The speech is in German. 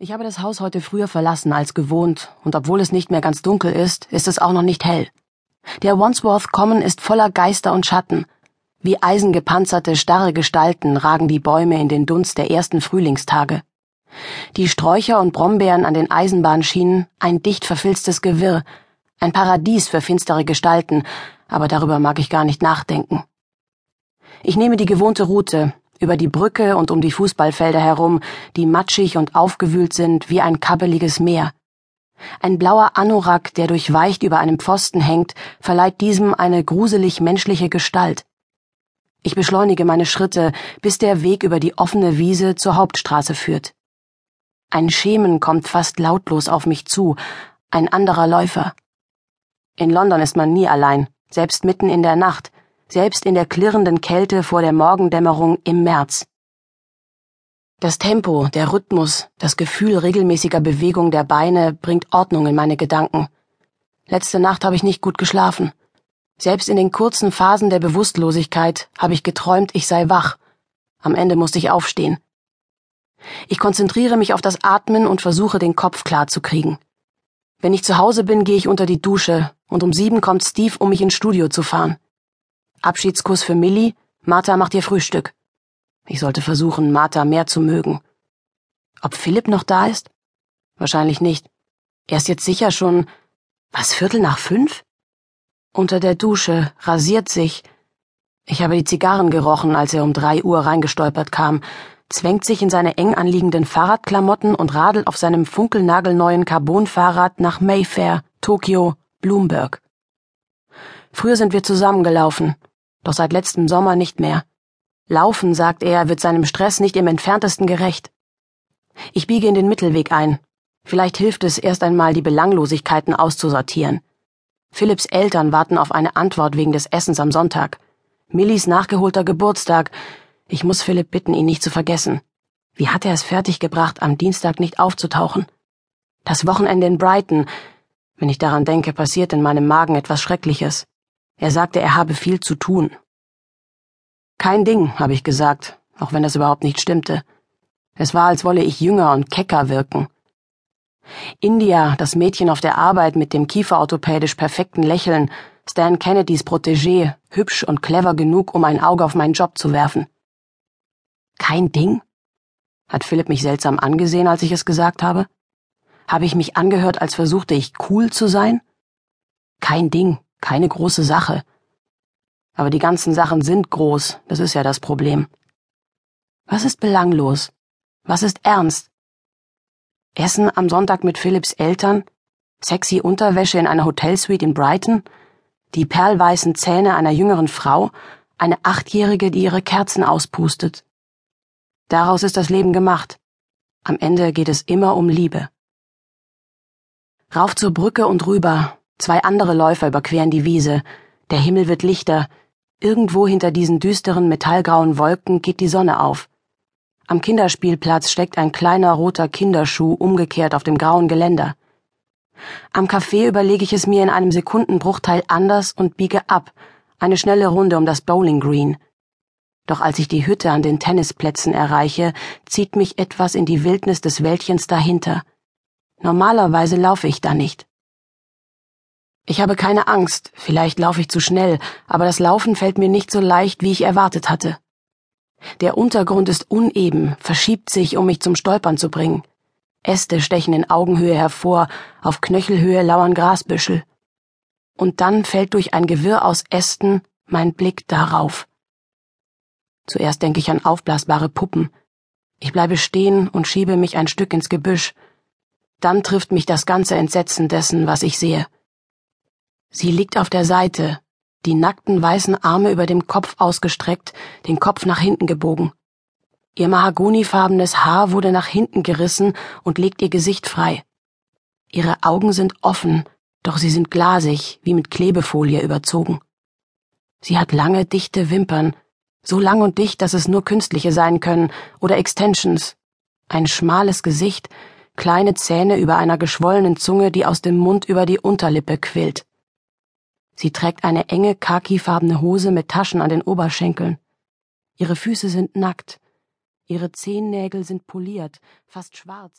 Ich habe das Haus heute früher verlassen als gewohnt, und obwohl es nicht mehr ganz dunkel ist, ist es auch noch nicht hell. Der Wandsworth Common ist voller Geister und Schatten. Wie eisengepanzerte, starre Gestalten ragen die Bäume in den Dunst der ersten Frühlingstage. Die Sträucher und Brombeeren an den Eisenbahnschienen, ein dicht verfilztes Gewirr, ein Paradies für finstere Gestalten, aber darüber mag ich gar nicht nachdenken. Ich nehme die gewohnte Route, über die Brücke und um die Fußballfelder herum, die matschig und aufgewühlt sind wie ein kabbeliges Meer. Ein blauer Anorak, der durchweicht über einem Pfosten hängt, verleiht diesem eine gruselig menschliche Gestalt. Ich beschleunige meine Schritte, bis der Weg über die offene Wiese zur Hauptstraße führt. Ein Schemen kommt fast lautlos auf mich zu, ein anderer Läufer. In London ist man nie allein, selbst mitten in der Nacht, selbst in der klirrenden Kälte vor der Morgendämmerung im März. Das Tempo, der Rhythmus, das Gefühl regelmäßiger Bewegung der Beine bringt Ordnung in meine Gedanken. Letzte Nacht habe ich nicht gut geschlafen. Selbst in den kurzen Phasen der Bewusstlosigkeit habe ich geträumt, ich sei wach. Am Ende musste ich aufstehen. Ich konzentriere mich auf das Atmen und versuche, den Kopf klar zu kriegen. Wenn ich zu Hause bin, gehe ich unter die Dusche und um sieben kommt Steve, um mich ins Studio zu fahren. Abschiedskuss für Millie, Martha macht ihr Frühstück. Ich sollte versuchen, Martha mehr zu mögen. Ob Philipp noch da ist? Wahrscheinlich nicht. Er ist jetzt sicher schon. Was, Viertel nach fünf? Unter der Dusche, rasiert sich. Ich habe die Zigarren gerochen, als er um drei Uhr reingestolpert kam, zwängt sich in seine eng anliegenden Fahrradklamotten und radelt auf seinem funkelnagelneuen Carbonfahrrad nach Mayfair, Tokio, Bloomberg. Früher sind wir zusammengelaufen, doch seit letztem Sommer nicht mehr. Laufen, sagt er, wird seinem Stress nicht im entferntesten gerecht. Ich biege in den Mittelweg ein. Vielleicht hilft es, erst einmal die Belanglosigkeiten auszusortieren. Philipps Eltern warten auf eine Antwort wegen des Essens am Sonntag. Millis nachgeholter Geburtstag. Ich muss Philipp bitten, ihn nicht zu vergessen. Wie hat er es fertiggebracht, am Dienstag nicht aufzutauchen? Das Wochenende in Brighton. Wenn ich daran denke, passiert in meinem Magen etwas Schreckliches. Er sagte, er habe viel zu tun. Kein Ding, habe ich gesagt, auch wenn das überhaupt nicht stimmte. Es war, als wolle ich jünger und kecker wirken. India, das Mädchen auf der Arbeit mit dem kieferorthopädisch perfekten Lächeln, Stan Kennedys Protégé, hübsch und clever genug, um ein Auge auf meinen Job zu werfen. Kein Ding? Hat Philipp mich seltsam angesehen, als ich es gesagt habe? Habe ich mich angehört, als versuchte ich cool zu sein? Kein Ding, keine große Sache. Aber die ganzen Sachen sind groß, das ist ja das Problem. Was ist belanglos? Was ist ernst? Essen am Sonntag mit Philipps Eltern? Sexy Unterwäsche in einer Hotelsuite in Brighton? Die perlweißen Zähne einer jüngeren Frau? Eine Achtjährige, die ihre Kerzen auspustet? Daraus ist das Leben gemacht. Am Ende geht es immer um Liebe. Rauf zur Brücke und rüber, Zwei andere Läufer überqueren die Wiese. Der Himmel wird lichter. Irgendwo hinter diesen düsteren metallgrauen Wolken geht die Sonne auf. Am Kinderspielplatz steckt ein kleiner roter Kinderschuh umgekehrt auf dem grauen Geländer. Am Café überlege ich es mir in einem Sekundenbruchteil anders und biege ab, eine schnelle Runde um das Bowling Green. Doch als ich die Hütte an den Tennisplätzen erreiche, zieht mich etwas in die Wildnis des Wäldchens dahinter. Normalerweise laufe ich da nicht. Ich habe keine Angst, vielleicht laufe ich zu schnell, aber das Laufen fällt mir nicht so leicht, wie ich erwartet hatte. Der Untergrund ist uneben, verschiebt sich, um mich zum Stolpern zu bringen. Äste stechen in Augenhöhe hervor, auf Knöchelhöhe lauern Grasbüschel. Und dann fällt durch ein Gewirr aus Ästen mein Blick darauf. Zuerst denke ich an aufblasbare Puppen. Ich bleibe stehen und schiebe mich ein Stück ins Gebüsch. Dann trifft mich das ganze Entsetzen dessen, was ich sehe. Sie liegt auf der Seite, die nackten weißen Arme über dem Kopf ausgestreckt, den Kopf nach hinten gebogen. Ihr mahagonifarbenes Haar wurde nach hinten gerissen und legt ihr Gesicht frei. Ihre Augen sind offen, doch sie sind glasig, wie mit Klebefolie überzogen. Sie hat lange, dichte Wimpern, so lang und dicht, dass es nur künstliche sein können, oder Extensions. Ein schmales Gesicht, kleine Zähne über einer geschwollenen Zunge, die aus dem Mund über die Unterlippe quillt. Sie trägt eine enge khakifarbene Hose mit Taschen an den Oberschenkeln. Ihre Füße sind nackt. Ihre Zehennägel sind poliert, fast schwarz.